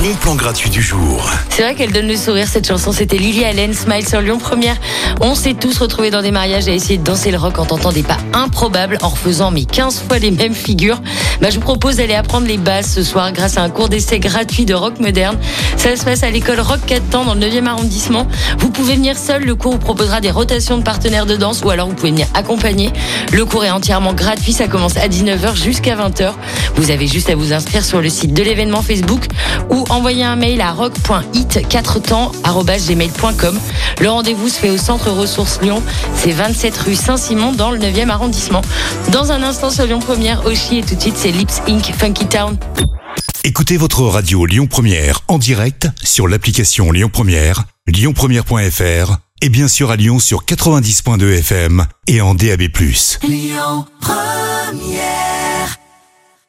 bon plan gratuit du jour. C'est vrai qu'elle donne le sourire cette chanson, c'était Lily Allen, Smile sur Lyon Première. On s'est tous retrouvés dans des mariages à essayer de danser le rock en tentant des pas improbables, en refaisant mais 15 fois les mêmes figures. Bah, je vous propose d'aller apprendre les bases ce soir grâce à un cours d'essai gratuit de rock moderne. Ça se passe à l'école Rock 4 temps dans le 9e arrondissement. Vous pouvez venir seul, le cours vous proposera des rotations de partenaires de danse ou alors vous pouvez venir accompagner. Le cours est entièrement gratuit, ça commence à 19h jusqu'à 20h. Vous avez juste à vous inscrire sur le site de l'événement Facebook ou envoyer un mail à rock.it4temps@gmail.com. Le rendez-vous se fait au centre ressources Lyon, c'est 27 rue Saint-Simon dans le 9e arrondissement. Dans un instant sur Lyon Première, Oshi et tout de suite c'est Lips Inc. Funky Town. Écoutez votre radio Lyon Première en direct sur l'application Lyon Première, lyonpremière.fr et bien sûr à Lyon sur 90.2 FM et en DAB+.